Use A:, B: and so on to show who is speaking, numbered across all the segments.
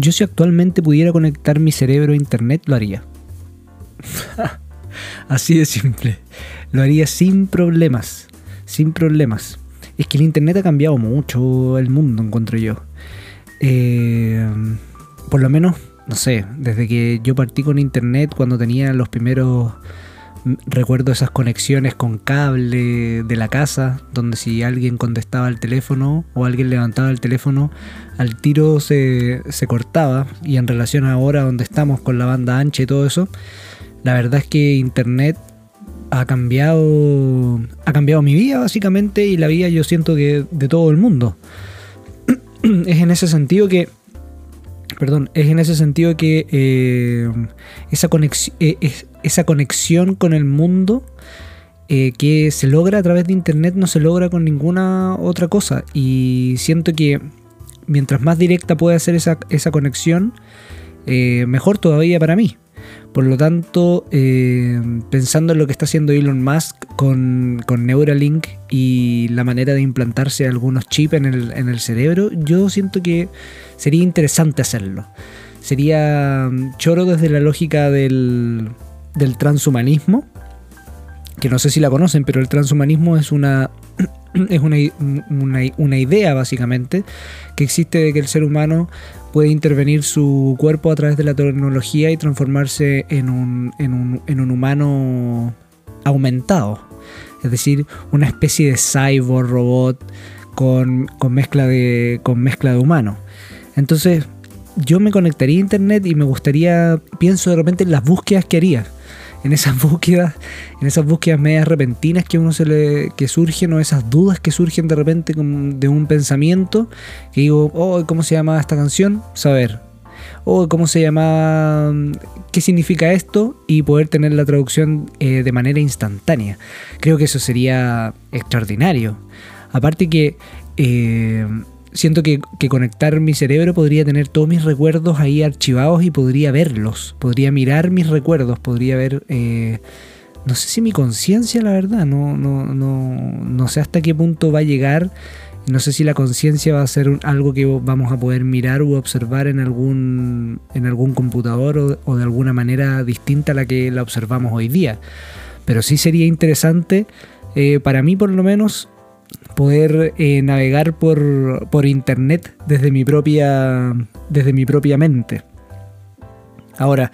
A: Yo si actualmente pudiera conectar mi cerebro a internet, lo haría. Así de simple. Lo haría sin problemas. Sin problemas. Es que el internet ha cambiado mucho el mundo, encuentro yo. Eh, por lo menos, no sé, desde que yo partí con internet, cuando tenía los primeros recuerdo esas conexiones con cable de la casa, donde si alguien contestaba el teléfono o alguien levantaba el teléfono, al tiro se, se, cortaba. Y en relación a ahora donde estamos con la banda ancha y todo eso, la verdad es que Internet ha cambiado, ha cambiado mi vida básicamente y la vida yo siento que de todo el mundo. es en ese sentido que perdón, es en ese sentido que eh, esa, conexión, eh, esa conexión con el mundo eh, que se logra a través de Internet no se logra con ninguna otra cosa. Y siento que mientras más directa puede ser esa, esa conexión, mejor todavía para mí. Por lo tanto, eh, pensando en lo que está haciendo Elon Musk con, Neuralink y la manera de implantarse algunos chips en el, cerebro, yo siento que sería interesante hacerlo. Sería mm, choro desde la lógica del, transhumanismo, que no sé si la conocen, pero el transhumanismo es una, es una, una, idea básicamente que existe de que el ser humano puede intervenir su cuerpo a través de la tecnología y transformarse en un, en un, en un humano aumentado. Es decir, una especie de cyborg robot con, con, mezcla de, con mezcla de humano. Entonces, yo me conectaría a internet y me gustaría, pienso de repente en las búsquedas que haría en esas búsquedas, en esas búsquedas medias repentinas que uno se le que surgen o esas dudas que surgen de repente de un pensamiento que digo, oh, ¿cómo se llama esta canción? Saber. Oh, ¿cómo se llama? ¿Qué significa esto? Y poder tener la traducción eh, de manera instantánea. Creo que eso sería extraordinario. Aparte que eh, siento que, conectar mi cerebro podría tener todos mis recuerdos ahí archivados y podría verlos, podría mirar mis recuerdos, podría ver, eh, no sé si mi conciencia, la verdad, no, no, no, no sé hasta qué punto va a llegar, no sé si la conciencia va a ser algo que vamos a poder mirar u observar en algún, en algún computador o, de alguna manera distinta a la que la observamos hoy día, pero sí sería interesante, eh, para mí por lo menos, poder eh, navegar por, internet desde mi propia desde mi propia mente. Ahora,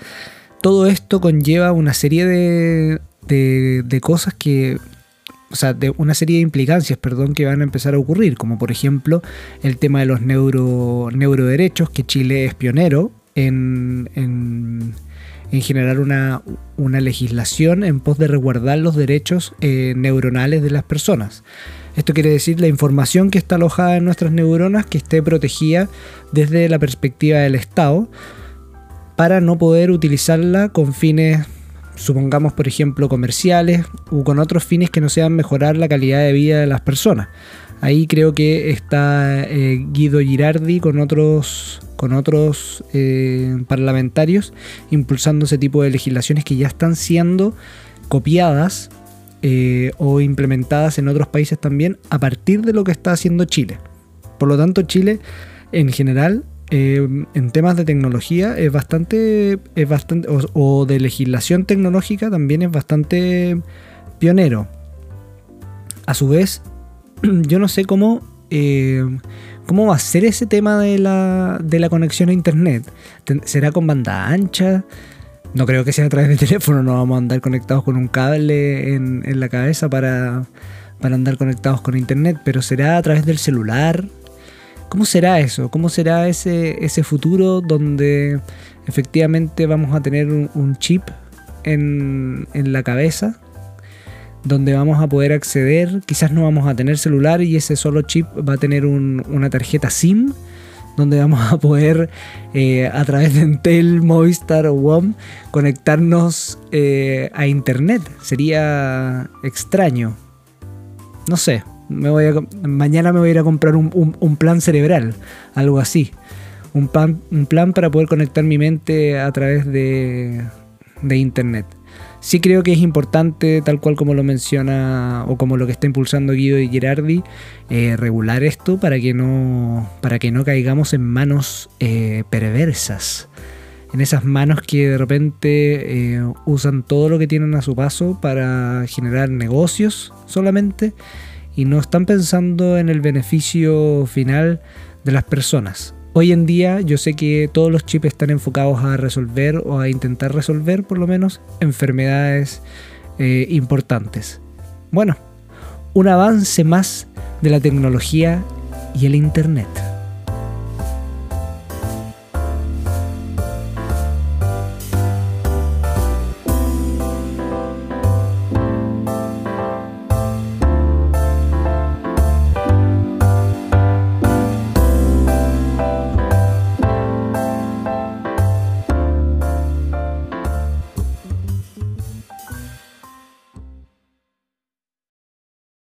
A: todo esto conlleva una serie de, de, cosas que o sea, de una serie de implicancias, perdón, que van a empezar a ocurrir, como por ejemplo el tema de los neuro, neuroderechos, que Chile es pionero en, en, generar una, legislación en pos de resguardar los derechos eh, neuronales de las personas. Esto quiere decir la información que está alojada en nuestras neuronas que esté protegida desde la perspectiva del Estado para no poder utilizarla con fines, supongamos por ejemplo, comerciales o con otros fines que no sean mejorar la calidad de vida de las personas. Ahí creo que está eh, Guido Girardi con otros, con otros eh, parlamentarios impulsando ese tipo de legislaciones que ya están siendo copiadas eh, o implementadas en otros países también a partir de lo que está haciendo Chile. Por lo tanto, Chile en general en temas de tecnología es bastante, es bastante o, de legislación tecnológica también es bastante pionero. A su vez, yo no sé cómo, eh, cómo va a ser ese tema de la, de la conexión a Internet. ¿Será con banda ancha? No creo que sea a través de teléfono, no vamos a andar conectados con un cable en, la cabeza para, andar conectados con internet, pero será a través del celular. ¿Cómo será eso? ¿Cómo será ese, ese futuro donde efectivamente vamos a tener un, chip en, la cabeza? Donde vamos a poder acceder, quizás no vamos a tener celular y ese solo chip va a tener una tarjeta SIM donde vamos a poder eh, a través de Entel, Movistar o WOM conectarnos eh, a internet. Sería extraño. No sé, mañana me voy a ir a comprar un, plan cerebral, algo así. Un plan, un plan para poder conectar mi mente a través de, de internet. Sí creo que es importante, tal cual como lo menciona o como lo que está impulsando Guido y Girardi, eh, regular esto para que no, para que no caigamos en manos eh, perversas. En esas manos que de repente eh, usan todo lo que tienen a su paso para generar negocios solamente y no están pensando en el beneficio final de las personas. Hoy en día yo sé que todos los chips están enfocados a resolver o a intentar resolver por lo menos enfermedades eh, importantes. Bueno, un avance más de la tecnología y el Internet.